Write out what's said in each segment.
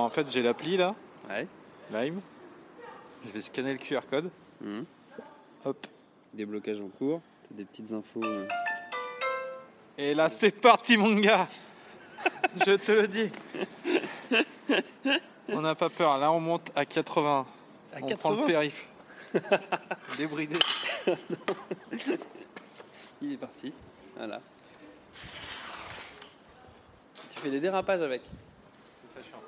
En fait, j'ai l'appli là, Ouais. Lime. Je vais scanner le QR code. Mhm. Hop. Déblocage en cours. T'as des petites infos. euh. Et là, c'est parti, mon gars. Je te le dis. On n'a pas peur. Là, on monte à 80. À on 80? prend le périph. Débridé. Il est parti. Voilà. Tu fais des dérapages avec. Je suis en freestyle.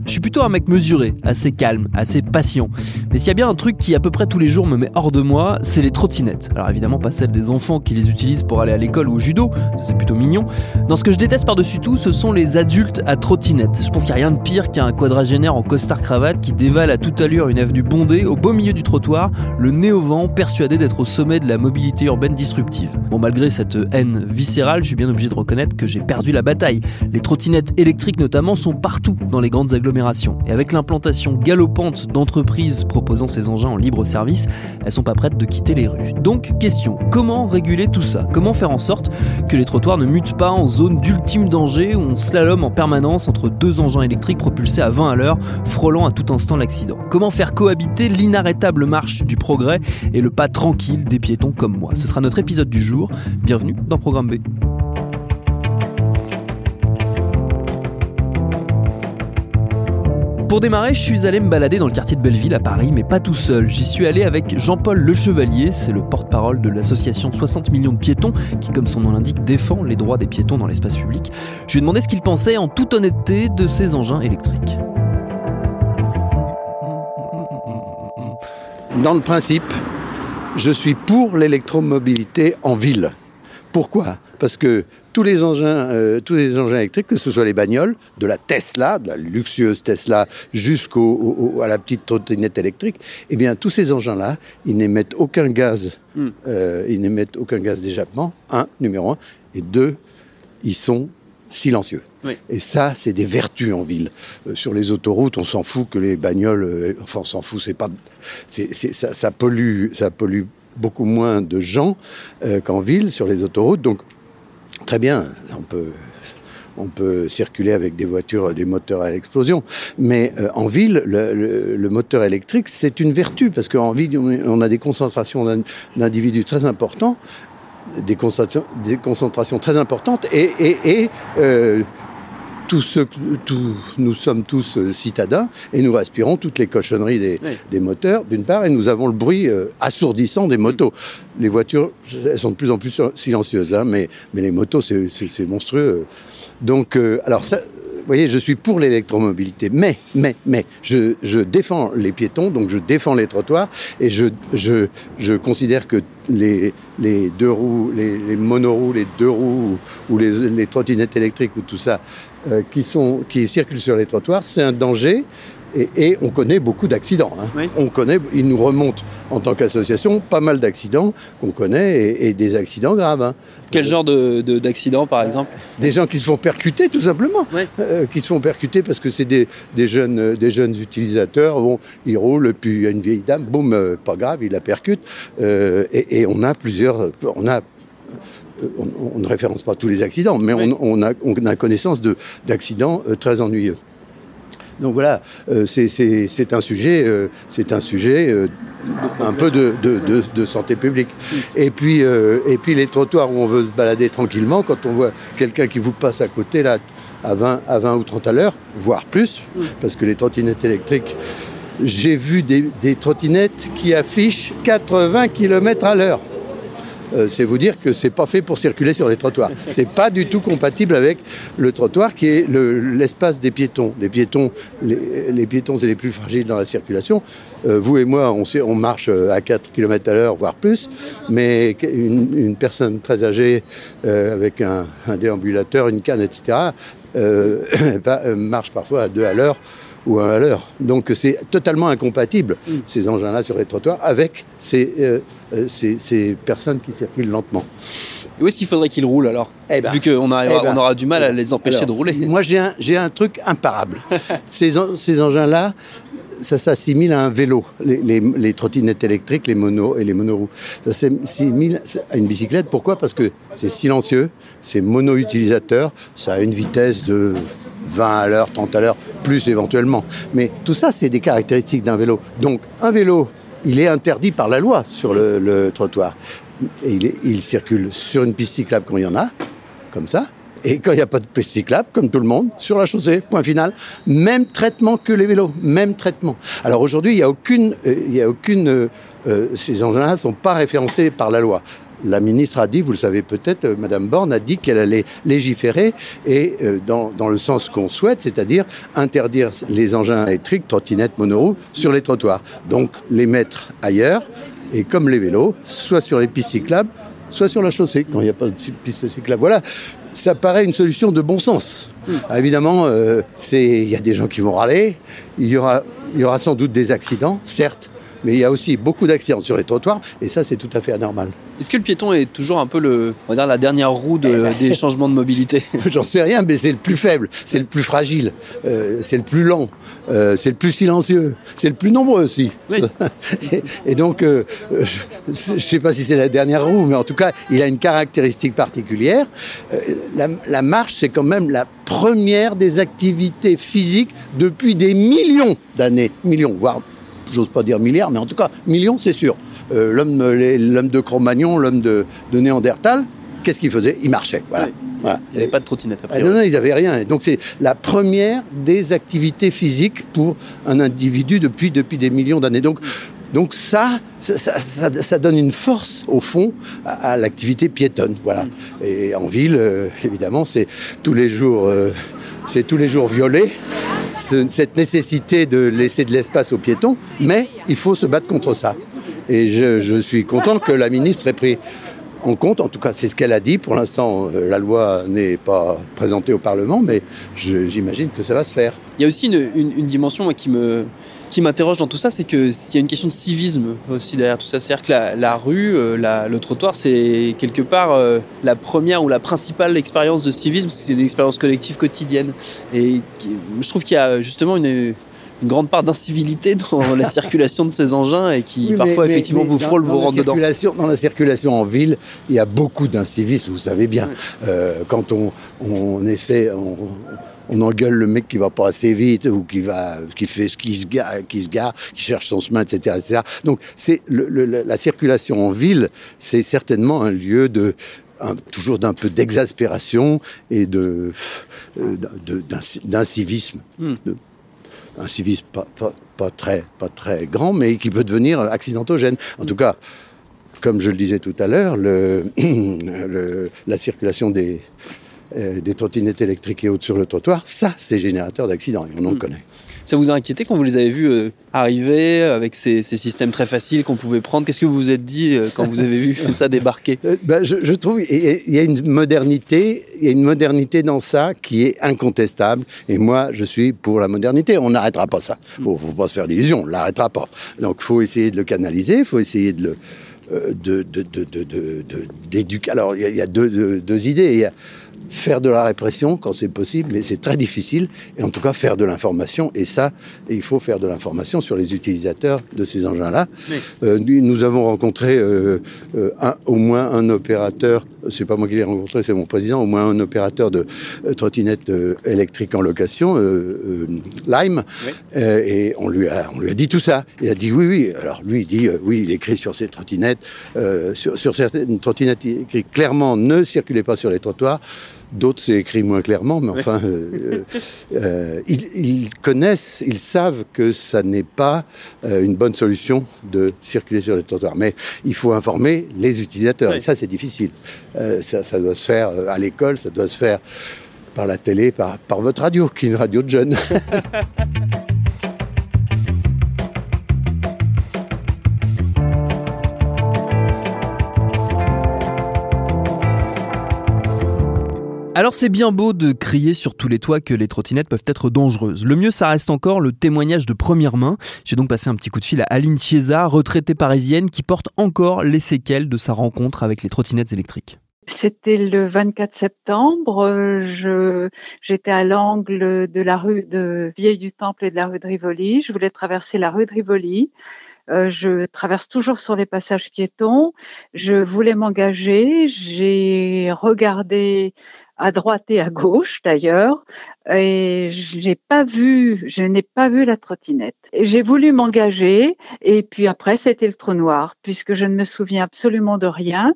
Suis plutôt un mec mesuré, assez calme, assez patient. Mais s'il y a bien un truc qui à peu près tous les jours me met hors de moi, c'est les trottinettes. Alors évidemment pas celles des enfants qui les utilisent pour aller à l'école ou au judo, c'est plutôt mignon. Non, ce que je déteste par-dessus tout, ce sont les adultes à trottinette. Je pense qu'il n'y a rien de pire qu'un quadragénaire en costard-cravate qui dévale à toute allure une avenue bondée au beau milieu du trottoir, le nez au vent, persuadé d'être au sommet de la mobilité urbaine disruptive. Bon, malgré cette haine viscérale, je suis bien obligé de reconnaître que j'ai perdu la bataille. Les trottinettes électriques notamment sont partout dans les grandes agglomérations. Et avec l'implantation galopante d'entreprises proposant ces engins en libre service, elles sont pas prêtes de quitter les rues. Donc, question, comment réguler tout ça? Comment faire en sorte que les trottoirs ne mutent pas en zone d'ultime danger où on slalom en permanence entre deux engins électriques propulsés à 20 à l'heure, frôlant à tout instant l'accident? Comment faire cohabiter l'inarrêtable marche du progrès et le pas tranquille des piétons comme moi? Ce sera notre épisode du jour. Bienvenue dans Programme B. Pour démarrer, je suis allé me balader dans le quartier de Belleville à Paris, mais pas tout seul. J'y suis allé avec Jean-Paul Le Chevalier, c'est le porte-parole de l'association 60 millions de piétons, qui, comme son nom l'indique, défend les droits des piétons dans l'espace public. Je lui ai demandé ce qu'il pensait en toute honnêteté de ces engins électriques. Dans le principe, je suis pour l'électromobilité en ville. Pourquoi? Parce que tous les engins, euh, tous les engins électriques, que ce soit les bagnoles, de la Tesla, de la luxueuse Tesla, jusqu'à la petite trottinette électrique, eh bien tous ces engins-là, ils n'émettent aucun gaz, Mm. euh, ils n'émettent aucun gaz d'échappement. Un, numéro un, et deux, ils sont silencieux. Oui. Et ça, c'est des vertus en ville. Euh, sur les autoroutes, on s'en fout que les bagnoles, enfin, on s'en fout, c'est pas, c'est, c'est- ça, ça pollue, ça pollue beaucoup moins de gens qu'en ville sur les autoroutes. Donc, très bien, on peut, circuler avec des voitures, des moteurs à l'explosion. Mais euh, en ville, le, moteur électrique, c'est une vertu, parce qu'en ville, on a des concentrations d'in- d'individus très importants, des concentrations, très importantes, et, euh, tous ceux, tous- nous sommes tous euh, citadins et nous respirons toutes les cochonneries des, Oui. des moteurs, d'une part, et nous avons le bruit euh, assourdissant des motos. Les voitures, elles sont de plus en plus silencieuses, hein, mais, mais les motos, c'est monstrueux. Donc, euh, alors ça, vous voyez, je suis pour l'électromobilité, mais, mais, mais, je, je défends les piétons, donc je défends les trottoirs, et je, je, je considère que les, deux roues, les, monoroues, les deux roues, ou les, trottinettes électriques, ou tout ça, euh, qui circulent sur les trottoirs, c'est un danger. Et, et on connaît beaucoup d'accidents. hein. Oui. On connaît, il nous remonte en tant qu'association pas mal d'accidents qu'on connaît et, et des accidents graves. hein. Quel genre de- de- d'accident, par exemple? Des gens qui se font percuter, tout simplement. Euh, qui se font percuter parce que c'est des, des jeunes, euh, des jeunes utilisateurs. Bon, ils roulent, puis il y a une vieille dame, boum, euh, pas grave, il la percute. Et, et on a plusieurs. On a. On, on ne référence pas tous les accidents, mais Oui. on, on a, on a connaissance de- d'accidents euh, très ennuyeux. Donc voilà, euh, c'est- un sujet, euh, euh, un peu de, santé publique. Et puis, les trottoirs où on veut se balader tranquillement, quand on voit quelqu'un qui vous passe à côté là à 20, à 20 ou 30 à l'heure, voire plus, parce que les trottinettes électriques, j'ai vu des, des trottinettes qui affichent 80 km à l'heure. Euh, c'est vous dire que c'est pas fait pour circuler sur les trottoirs. C'est pas du tout compatible avec le trottoir qui est le- l'espace des piétons. Les piétons, les, les piétons et les plus fragiles dans la circulation. Euh, vous et moi, on, marche euh, à 4 km à l'heure, voire plus, mais une, personne très âgée avec un, déambulateur, une canne, etc., bah, marche parfois à 2 à l'heure ou à 1 à l'heure. Donc c'est totalement incompatible, ces engins-là sur les trottoirs, avec ces, euh, euh, ces, ces personnes qui circulent lentement. Où est-ce qu'il faudrait qu'ils roulent alors Eh ben, Vu qu'on eh ben, on aura du mal à les empêcher Alors, de rouler. Moi, j'ai un, j'ai un truc imparable. ces, en- ces engins-là, ça s'assimile à un vélo. Les, les- les trottinettes électriques, les monos et les monoroues. Ça s'assimile à une bicyclette. Pourquoi? Parce que c'est silencieux, c'est mono-utilisateur, ça a une vitesse de 20 à l'heure, 30 à l'heure, plus éventuellement. Mais tout ça, c'est des caractéristiques d'un vélo. Donc, un vélo, il est interdit par la loi sur le, trottoir. Il circule sur une piste cyclable quand il y en a, comme ça. Et quand il n'y a pas de piste cyclable, comme tout le monde, sur la chaussée, point final. Même traitement que les vélos, même traitement. Alors aujourd'hui, il n'y a aucune, euh, il y a aucune, euh, euh, ces engins-là ne sont pas référencés par la loi. La ministre a dit, vous le savez peut-être, euh, Madame Borne a dit qu'elle allait légiférer et euh, dans, dans le sens qu'on souhaite, c'est-à-dire interdire les engins électriques, trottinettes, monoroues, sur les trottoirs. Donc les mettre ailleurs et comme les vélos, soit sur les pistes cyclables, soit sur la chaussée quand il n'y a pas de piste cyclable. Voilà, ça paraît une solution de bon sens. Ah, évidemment, euh, il y a des gens qui vont râler, il y, aura, il y aura sans doute des accidents, certes, mais il y a aussi beaucoup d'accidents sur les trottoirs, et ça c'est tout à fait anormal. Est-ce que le piéton est toujours un peu le, on va dire, la dernière roue Eh de- ben. des changements de mobilité J'en sais rien, mais c'est le plus faible, c'est le plus fragile, euh, c'est le plus lent, euh, c'est le plus silencieux, c'est le plus nombreux aussi. Oui. et, et donc, euh, je ne sais pas si c'est la dernière roue, mais en tout cas, il a une caractéristique particulière. La, la marche, c'est quand même la première des activités physiques depuis des millions d'années, millions, voire, j'ose pas dire milliards, mais en tout cas, millions, c'est sûr. Euh, l'homme, de Cro-Magnon, l'homme de, de Néandertal, qu'est-ce qu'il faisait? Il marchait, voilà. Oui. Voilà. Il n'y avait pas de trottinette Ah non, non, ils n'avaient rien. Donc c'est la première des activités physiques pour un individu depuis, depuis des millions d'années. Donc, donc ça, ça, ça- ça- ça donne une force, au fond, à, à l'activité piétonne. Voilà. Et en ville, euh, évidemment, c'est tous les jours... euh, c'est tous les jours violé, ce- cette nécessité de laisser de l'espace aux piétons, mais il faut se battre contre ça. Et je, je suis content que la ministre ait pris en compte, en tout cas c'est ce qu'elle a dit. Pour l'instant, euh, la loi n'est pas présentée au Parlement, mais j'imagine que ça va se faire. Il y a aussi une, une- une dimension moi, qui me qui m'interroge dans tout ça, c'est que s'il y a une question de civisme aussi derrière tout ça, c'est-à-dire que la, rue, euh, le trottoir, c'est quelque part euh, la première ou la principale expérience de civisme, c'est des expériences collectives quotidiennes. Et je trouve qu'il y a justement une, une grande part d'incivilité dans la circulation de ces engins et qui Oui, parfois mais- effectivement mais vous dans vous la rentrent dedans. Dans la circulation en ville, il y a beaucoup d'incivisme, vous savez bien. Euh, quand on, on essaie, on, on engueule le mec qui va pas assez vite ou qui va, qui fait, qui se gare, qui se gare, qui cherche son chemin, etc., etc. Donc, c'est le- le- la la circulation en ville, c'est certainement un lieu de un- toujours d'un peu d'exaspération et de euh, d'incivisme. Hmm. De- un civisme pas, pas, pas très, pas très grand, mais qui peut devenir accidentogène. En tout cas, comme je le disais tout à l'heure, le, le- la circulation des, euh, des trottinettes électriques et autres sur le trottoir, ça, c'est générateur d'accidents, et on en Mm. connaît. Ça vous a inquiété quand vous les avez vus euh, arriver avec ces, ces systèmes très faciles qu'on pouvait prendre? Qu'est-ce que vous vous êtes dit euh, quand vous avez vu ça débarquer? Euh, ben, je, je trouve il y a- il une modernité, il y a une modernité dans ça qui est incontestable. Et moi, je suis pour la modernité. On n'arrêtera pas ça. Faut, faut pas se faire d'illusions. On l'arrêtera pas. Donc, faut essayer de le canaliser. Il faut essayer de le euh, de, d'éduquer. Alors, il y a, il y a deux, deux- deux idées. Il y a faire de la répression quand c'est possible, mais c'est très difficile. Et en tout cas, faire de l'information. Et ça, il faut faire de l'information sur les utilisateurs de ces engins-là. Euh, nous, avons rencontré euh, euh, un- au moins un opérateur, c'est pas moi qui l'ai rencontré, c'est mon président, au moins un opérateur de euh, trottinette euh, électrique en location, Lime, Oui. Et on lui, a, on lui a dit tout ça. Il a dit oui, oui. Alors lui, il dit oui, il écrit sur ses trottinettes, sur, sur certaines trottinettes, il écrit clairement ne circulez pas sur les trottoirs. D'autres, c'est écrit moins clairement, mais enfin, euh, euh, ils, connaissent, ils savent que ça n'est pas euh, une bonne solution de circuler sur les trottoirs. Mais il faut informer les utilisateurs, et ça, c'est difficile. Ça, ça, doit se faire à l'école, ça doit se faire par la télé, par, par votre radio, qui est une radio de jeunes. Alors c'est bien beau de crier sur tous les toits que les trottinettes peuvent être dangereuses. Le mieux ça reste encore le témoignage de première main. J'ai donc passé un petit coup de fil à Aline Chiesa, retraitée parisienne, qui porte encore les séquelles de sa rencontre avec les trottinettes électriques. C'était le 24 septembre. j'étais à l'angle de la rue de Vieille du Temple et de la rue de Rivoli. Je voulais traverser la rue de Rivoli. Euh, je traverse toujours sur les passages piétons. Je voulais m'engager. J'ai regardé à droite et à gauche d'ailleurs, et je n'ai pas vu, je n'ai pas vu la trottinette. J'ai voulu m'engager, et puis après c'était le trou noir, puisque je ne me souviens absolument de rien.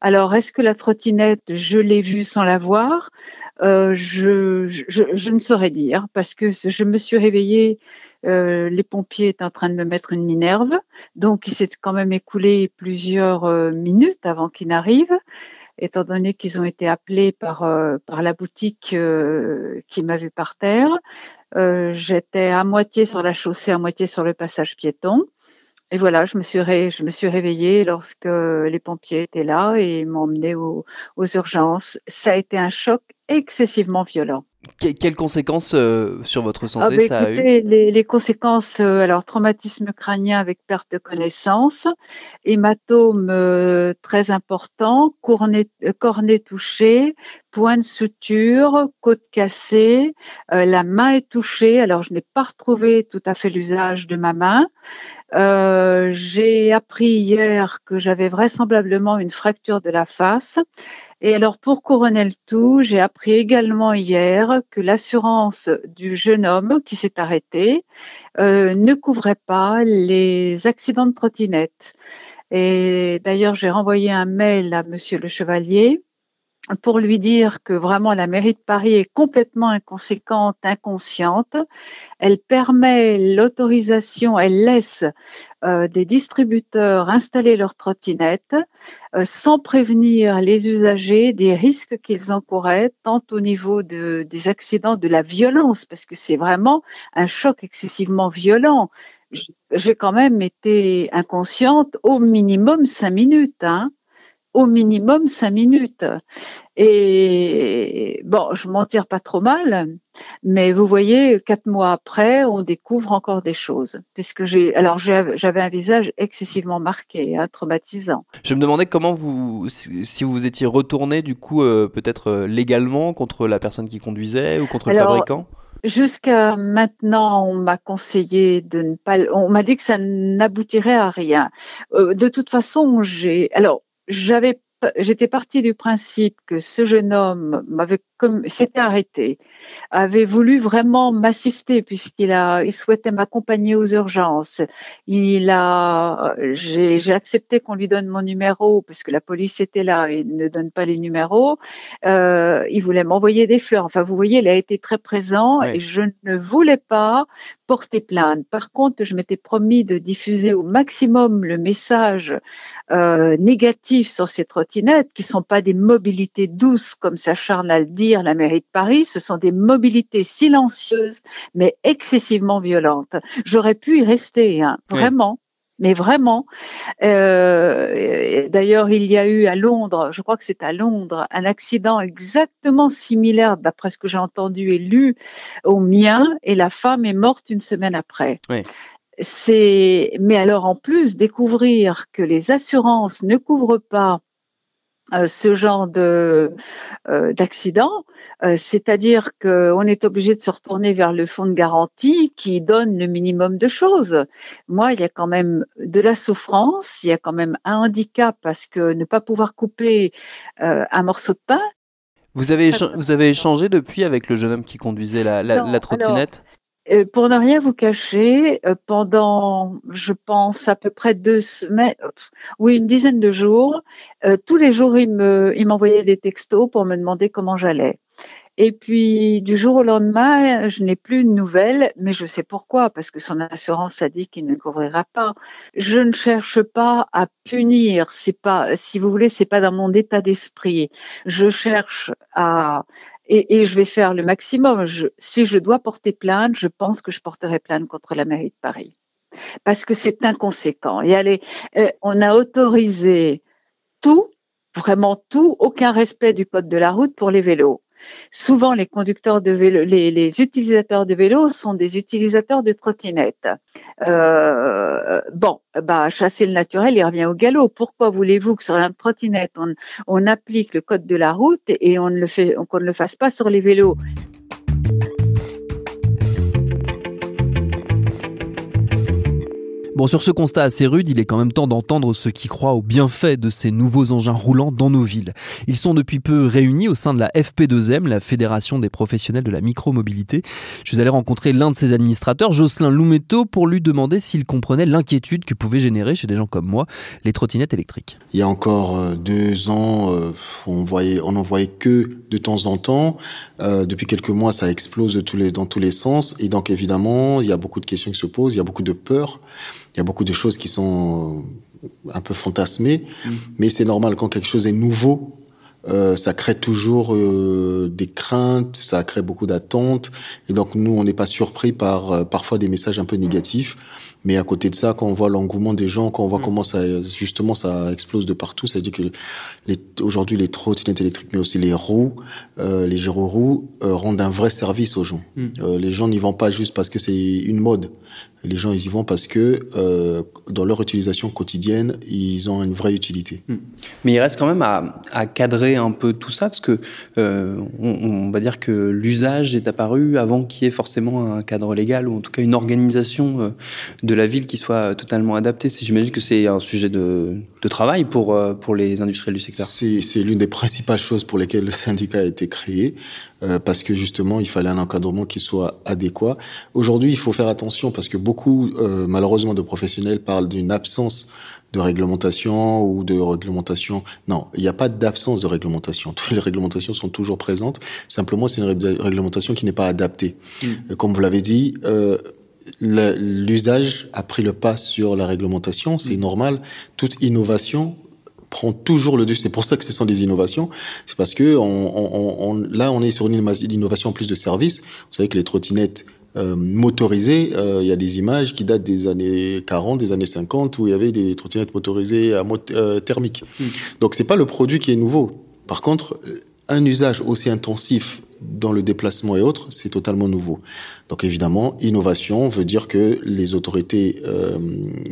Alors, est-ce que la trottinette, je l'ai vue sans la voir? Euh, je, je, je, ne saurais dire, parce que je me suis réveillée, euh, les pompiers étaient en train de me mettre une minerve, donc il s'est quand même écoulé plusieurs euh, minutes avant qu'ils n'arrivent étant donné qu'ils ont été appelés par, euh, par la boutique euh, qui m'a vu par terre. Euh, j'étais à moitié sur la chaussée, à moitié sur le passage piéton. Et voilà, je me suis, je me suis réveillée lorsque les pompiers étaient là et m'ont emmenée aux urgences. Ça a été un choc excessivement violent quelles conséquences euh, sur votre ah, santé bah, ça a eu les, les, conséquences, euh, alors traumatisme crânien avec perte de connaissance, hématome euh, très important, cornet, cornet touché, point de suture, côte cassée, la main est touchée. Alors je n'ai pas retrouvé tout à fait l'usage de ma main. J'ai appris hier que j'avais vraisemblablement une fracture de la face et alors, pour couronner le tout, j'ai appris également hier que l'assurance du jeune homme qui s'est arrêté euh, ne couvrait pas les accidents de trottinette. Et d'ailleurs, j'ai renvoyé un mail à Monsieur le Chevalier pour lui dire que vraiment la mairie de Paris est complètement inconséquente, inconsciente. Elle permet l'autorisation, elle laisse euh, des distributeurs installer leurs trottinettes euh, sans prévenir les usagers des risques qu'ils encouraient, tant au niveau de, des accidents, de la violence, parce que c'est vraiment un choc excessivement violent. J'ai quand même été inconsciente au minimum cinq minutes. Hein au minimum cinq minutes. Et bon, je m'en tire pas trop mal, mais vous voyez, quatre mois après, on découvre encore des choses. Puisque j'ai, alors j'avais un visage excessivement marqué, hein, traumatisant. Je me demandais comment vous, si vous étiez retourné du coup, euh, peut-être euh, légalement contre la personne qui conduisait ou contre le fabricant? Jusqu'à maintenant, on m'a conseillé de ne pas. On m'a dit que ça n'aboutirait à rien. Euh, de toute façon, j'ai. Alors, j'avais j'étais partie du principe que ce jeune homme m'avait comme s'était arrêté, avait voulu vraiment m'assister puisqu'il a, il souhaitait m'accompagner aux urgences. Il a, j'ai accepté qu'on lui donne mon numéro parce que la police était là et ne donne pas les numéros. Euh, il voulait m'envoyer des fleurs. Enfin, vous voyez, il a été très présent et je ne voulais pas porter plainte. Par contre, je m'étais promis de diffuser au maximum le message euh, négatif sur ces trottinettes qui sont pas des mobilités douces comme s'acharne à la mairie de Paris, ce sont des mobilités silencieuses, mais excessivement violentes. J'aurais pu y rester, hein, vraiment. Mais vraiment, euh, d'ailleurs, il y a eu à Londres, je crois que c'est à Londres, un accident exactement similaire, d'après ce que j'ai entendu et lu, au mien, et la femme est morte une semaine après. C'est, mais alors en plus découvrir que les assurances ne couvrent pas euh, ce genre de euh, d'accident, euh, c'est-à-dire qu'on est obligé de se retourner vers le fonds de garantie qui donne le minimum de choses. Moi, il y a quand même de la souffrance, il y a quand même un handicap parce que ne pas pouvoir couper un morceau de pain. Vous avez vous avez échangé depuis avec le jeune homme qui conduisait la, la, trottinette? Euh, pour ne rien vous cacher, euh, pendant, je pense, à peu près deux semaines, oui, une dizaine de jours, tous les jours, il m'envoyait des textos pour me demander comment j'allais. Et puis, du jour au lendemain, je n'ai plus de nouvelles, mais je sais pourquoi, parce que son assurance a dit qu'il ne couvrira pas. Je ne cherche pas à punir, c'est pas, si vous voulez, c'est pas dans mon état d'esprit. Je cherche à, et, je vais faire le maximum. Si je dois porter plainte, je pense que je porterai plainte contre la mairie de Paris. Parce que c'est inconséquent. Et allez, euh, on a autorisé tout, vraiment tout, aucun respect du code de la route pour les vélos. Souvent, les utilisateurs de vélo sont des utilisateurs de trottinettes. Euh, bon, bah, chasser le naturel, il revient au galop. Pourquoi voulez-vous que sur la trottinette, on, applique le code de la route et on ne qu'on ne le fasse pas sur les vélos? Bon, sur ce constat assez rude, il est quand même temps d'entendre ceux qui croient au bienfait de ces nouveaux engins roulants dans nos villes. Ils sont depuis peu réunis au sein de la FP2M, la Fédération des professionnels de la micromobilité. Je suis allé rencontrer l'un de ses administrateurs, Jocelyn Loumetto, pour lui demander s'il comprenait l'inquiétude que pouvaient générer chez des gens comme moi les trottinettes électriques. Il y a encore euh, deux ans, euh, on voyait, on n'en voyait que de temps en temps. Euh, depuis quelques mois, ça explose dans tous les sens. Et donc, évidemment, il y a beaucoup de questions qui se posent, il y a beaucoup de peur. Il y a beaucoup de choses qui sont euh, un peu fantasmées, mm. mais c'est normal quand quelque chose est nouveau. Euh, ça crée toujours euh, des craintes, ça crée beaucoup d'attentes, et donc nous on n'est pas surpris par euh, parfois des messages un peu négatifs. Mais à côté de ça, quand on voit l'engouement des gens, quand on voit mm. comment ça justement ça explose de partout, ça veut dire que aujourd'hui les trottinettes électriques, mais aussi les roues, les gyroroues rendent un vrai service aux gens. Mm. les gens n'y vont pas juste parce que c'est une mode. Les gens, ils y vont parce que euh, dans leur utilisation quotidienne, ils ont une vraie utilité. Hmm. Mais il reste quand même à, cadrer un peu tout ça, parce que euh, on, va dire que l'usage est apparu avant qu'il y ait forcément un cadre légal, ou en tout cas une organisation euh, de la ville qui soit totalement adaptée. J'imagine que c'est un sujet de, de travail pour, euh, pour les industriels du secteur. C'est l'une des principales choses pour lesquelles le syndicat a été créé. Euh, parce que justement, il fallait un encadrement qui soit adéquat. Aujourd'hui, il faut faire attention parce que beaucoup, euh, malheureusement, de professionnels parlent d'une absence de réglementation ou de réglementation. Non, il n'y a pas d'absence de réglementation. Toutes les réglementations sont toujours présentes. Simplement, c'est une réglementation qui n'est pas adaptée. Mm. Comme vous l'avez dit, euh, l'usage a pris le pas sur la réglementation. C'est mm. normal. Toute innovation prend toujours le dessus. C'est pour ça que ce sont des innovations. C'est parce que on, là, on est sur une innovation en plus de services. Vous savez que les trottinettes euh, motorisées, euh, il y a des images qui datent des années 40, des années 50, où il y avait des trottinettes motorisées à euh, thermique. Hmm. Donc c'est pas le produit qui est nouveau. Par contre, un usage aussi intensif dans le déplacement et autres, c'est totalement nouveau. Donc évidemment, innovation veut dire que les autorités euh,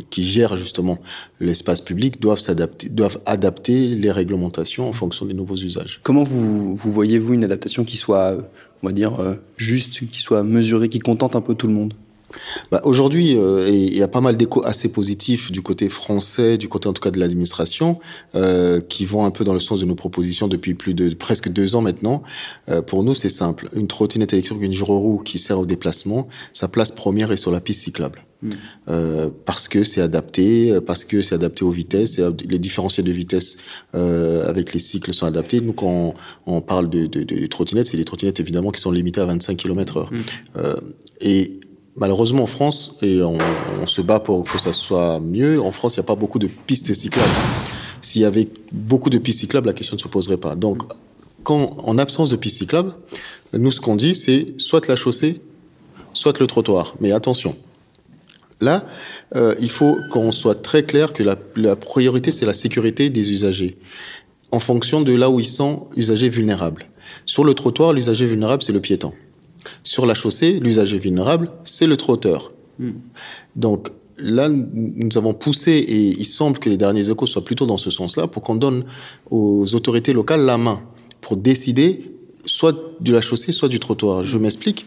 qui gèrent justement l'espace public doivent s'adapter, doivent adapter les réglementations en fonction des nouveaux usages. Comment vous, vous voyez-vous une adaptation qui soit, on va dire, euh, juste, qui soit mesurée, qui contente un peu tout le monde? Bah, Aujourd'hui, euh, il y a pas mal d'échos assez positifs du côté français, du côté en tout cas de l'administration, euh, qui vont un peu dans le sens de nos propositions depuis plus de presque deux ans maintenant. Euh, pour nous, c'est simple. Une trottinette électrique, une gyroroue qui sert au déplacement, sa place première est sur la piste cyclable. Hmm. Euh, parce que c'est adapté, parce que c'est adapté aux vitesses, les différentiels de vitesse euh, avec les cycles sont adaptés. Nous, quand on, on parle de, de, de trottinettes, c'est des trottinettes évidemment qui sont limitées à 25 km/h. Euh, et Malheureusement, en France, et on, se bat pour que ça soit mieux, en France, il n'y a pas beaucoup de pistes cyclables. S'il y avait beaucoup de pistes cyclables, la question ne se poserait pas. Donc, quand, en absence de pistes cyclables, nous, ce qu'on dit, c'est soit la chaussée, soit le trottoir. Mais attention, là, euh, il faut qu'on soit très clair que la, la priorité, c'est la sécurité des usagers, en fonction de là où ils sont usagers vulnérables. Sur le trottoir, l'usager vulnérable, c'est le piéton. Sur la chaussée, l'usager vulnérable, c'est le trotteur. Hmm. Donc là, nous avons poussé, et il semble que les derniers échos soient plutôt dans ce sens-là, pour qu'on donne aux autorités locales la main pour décider soit de la chaussée, soit du trottoir. Je m'explique.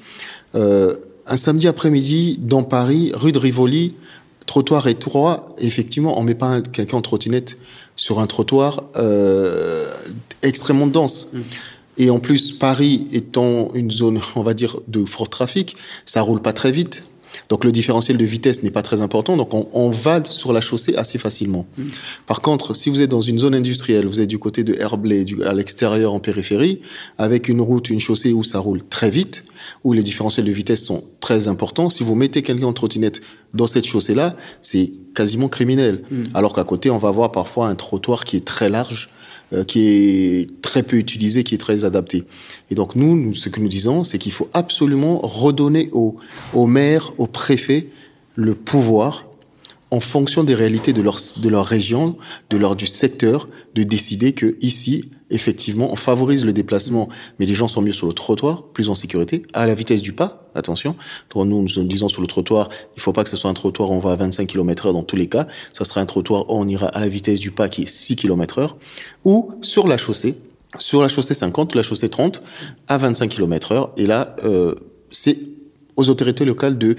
Euh, un samedi après-midi, dans Paris, rue de Rivoli, trottoir étroit, effectivement, on met pas quelqu'un en trottinette sur un trottoir euh, extrêmement dense. Hmm. Et en plus, Paris étant une zone, on va dire, de fort trafic, ça roule pas très vite. Donc le différentiel de vitesse n'est pas très important, donc on, on va sur la chaussée assez facilement. Mmh. Par contre, si vous êtes dans une zone industrielle, vous êtes du côté de Herblay, du, à l'extérieur en périphérie, avec une route, une chaussée où ça roule très vite, où les différentiels de vitesse sont très importants, si vous mettez quelqu'un en trottinette dans cette chaussée-là, c'est quasiment criminel. Mmh. Alors qu'à côté, on va voir parfois un trottoir qui est très large, euh, qui est très peu utilisé, qui est très adapté. Et donc nous, nous ce que nous disons, c'est qu'il faut absolument redonner aux, maires, aux préfets, le pouvoir en fonction des réalités de leur, de leur région, de leur, du secteur, de décider que ici, effectivement, on favorise le déplacement, mais les gens sont mieux sur le trottoir, plus en sécurité, à la vitesse du pas, attention. Donc nous, nous disons sur le trottoir, il faut pas que ce soit un trottoir où on va à 25 km heure dans tous les cas. Ça sera un trottoir où on ira à la vitesse du pas qui est 6 km heure. Ou sur la chaussée, sur la chaussée 50 ou la chaussée 30 à 25 km heure. Et là, euh, c'est aux autorités locales de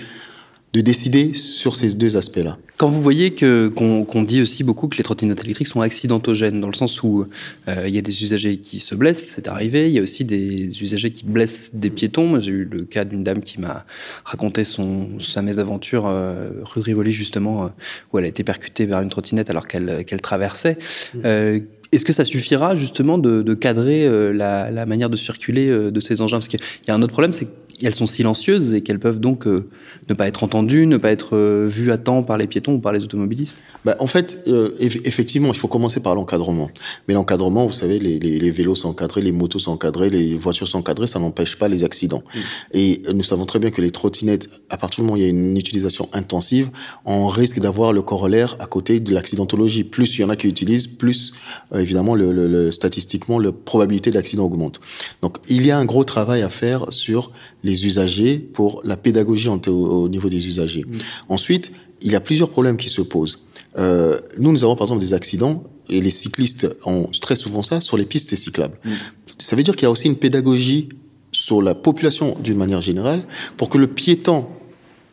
de décider sur ces deux aspects-là. Quand vous voyez que qu'on dit aussi beaucoup que les trottinettes électriques sont accidentogènes, dans le sens où euh, il y a des usagers qui se blessent, c'est arrivé. Il y a aussi des usagers qui blessent des piétons. J'ai eu le cas d'une dame qui m'a raconté son sa mésaventure euh, rue de Rivoli justement, euh, où elle a été percutée vers une trottinette alors qu'elle traversait. Mmh. Euh, est-ce que ça suffira justement de, de cadrer la, la, manière de circuler de ces engins? Parce qu'il y a un autre problème, c'est elles sont silencieuses et qu'elles peuvent donc euh, ne pas être entendues, ne pas être euh, vues à temps par les piétons ou par les automobilistes bah, En fait, euh, effectivement, il faut commencer par l'encadrement. Mais l'encadrement, vous savez, les, les, les, vélos sont encadrés, les motos sont encadrées, les voitures sont encadrées, ça n'empêche pas les accidents. Mmh. Et nous savons très bien que les trottinettes, à partir du moment où il y a une utilisation intensive, on risque d'avoir le corollaire à côté de l'accidentologie. Plus il y en a qui utilisent, plus évidemment, le, le, le, statistiquement, la probabilité d'accident augmente. Donc il y a un gros travail à faire sur les usagers pour la pédagogie au, au niveau des usagers. Mmh. Ensuite, il y a plusieurs problèmes qui se posent. Euh, nous, nous avons par exemple des accidents, et les cyclistes ont très souvent ça, sur les pistes cyclables. Mmh. Ça veut dire qu'il y a aussi une pédagogie sur la population d'une manière générale pour que le piéton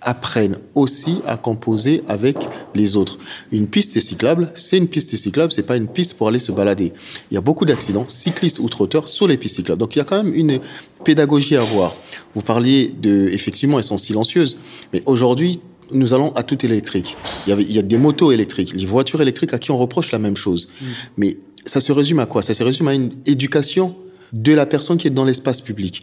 apprennent aussi à composer avec les autres. Une piste cyclable, c'est une piste cyclable, c'est pas une piste pour aller se balader. Il y a beaucoup d'accidents, cyclistes ou trotteurs, sur les pistes cyclables. Donc il y a quand même une pédagogie à avoir. Vous parliez de, effectivement, elles sont silencieuses, mais aujourd'hui, nous allons à tout électrique. Il y, a, il y a des motos électriques, les voitures électriques à qui on reproche la même chose. Mmh. Mais ça se résume à quoi? Ça se résume à une éducation de la personne qui est dans l'espace public.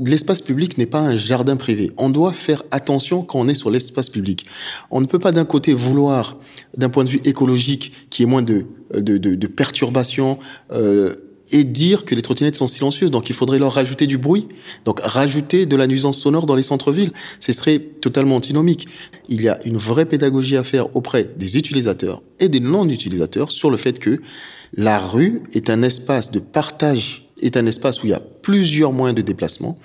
L'espace public n'est pas un jardin privé. On doit faire attention quand on est sur l'espace public. On ne peut pas d'un côté vouloir, d'un point de vue écologique, qui est moins de, de, de, de perturbations, euh, et dire que les trottinettes sont silencieuses. Donc il faudrait leur rajouter du bruit, donc rajouter de la nuisance sonore dans les centres-villes. Ce serait totalement antinomique. Il y a une vraie pédagogie à faire auprès des utilisateurs et des non-utilisateurs sur le fait que la rue est un espace de partage est un espace où il y a plusieurs moyens de déplacement.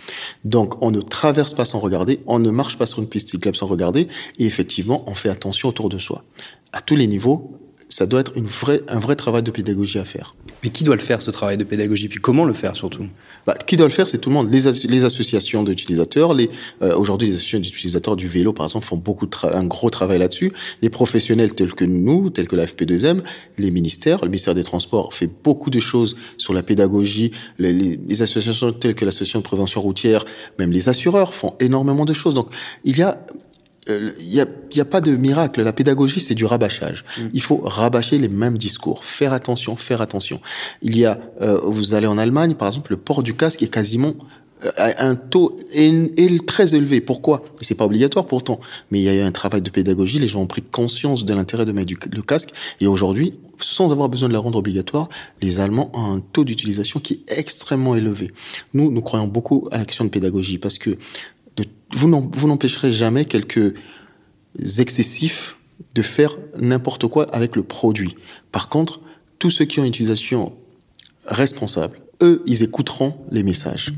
Donc, on ne traverse pas sans regarder, on ne marche pas sur une piste cyclable sans regarder, et effectivement, on fait attention autour de soi. À tous les niveaux, ça doit être une vraie, un vrai travail de pédagogie à faire. Mais qui doit le faire, ce travail de pédagogie? Puis comment le faire, surtout? Bah, Qui doit le faire, c'est tout le monde. Les, as les associations d'utilisateurs. Les, euh, Aujourd'hui, les associations d'utilisateurs du vélo, par exemple, font beaucoup un gros travail là-dessus. Les professionnels tels que nous, tels que la FP2M, les ministères, le ministère des Transports fait beaucoup de choses sur la pédagogie. Les, les, les associations telles que l'association de prévention routière, même les assureurs font énormément de choses. Donc, il y a il euh, n'y a, y a, pas de miracle. La pédagogie, c'est du rabâchage. Mmh. Il faut rabâcher les mêmes discours, faire attention, faire attention. Il y a, euh, vous allez en Allemagne, par exemple, le port du casque est quasiment euh, un taux très élevé. Pourquoi? C'est pas obligatoire pourtant, mais il y a eu un travail de pédagogie. Les gens ont pris conscience de l'intérêt de mettre du, le casque, et aujourd'hui, sans avoir besoin de la rendre obligatoire, les Allemands ont un taux d'utilisation qui est extrêmement élevé. Nous, nous croyons beaucoup à l'action de pédagogie parce que vous n'empêcherez jamais quelques excessifs de faire n'importe quoi avec le produit. Par contre, tous ceux qui ont une utilisation responsable, eux, ils écouteront les messages.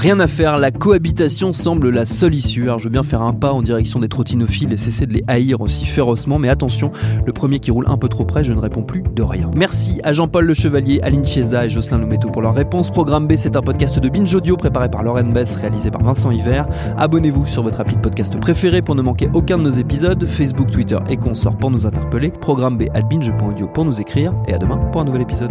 Rien à faire, la cohabitation semble la seule issue. Alors je veux bien faire un pas en direction des trottinophiles et cesser de les haïr aussi férocement, mais attention, le premier qui roule un peu trop près, je ne réponds plus de rien. Merci à Jean-Paul Le Chevalier, Aline Chiesa et Jocelyn Loumeto pour leur réponse. Programme B, c'est un podcast de Binge Audio préparé par Lauren Bess, réalisé par Vincent Hiver. Abonnez-vous sur votre appli de podcast préféré pour ne manquer aucun de nos épisodes. Facebook, Twitter et consorts pour nous interpeller. Programme B at binge.audio pour nous écrire. Et à demain pour un nouvel épisode.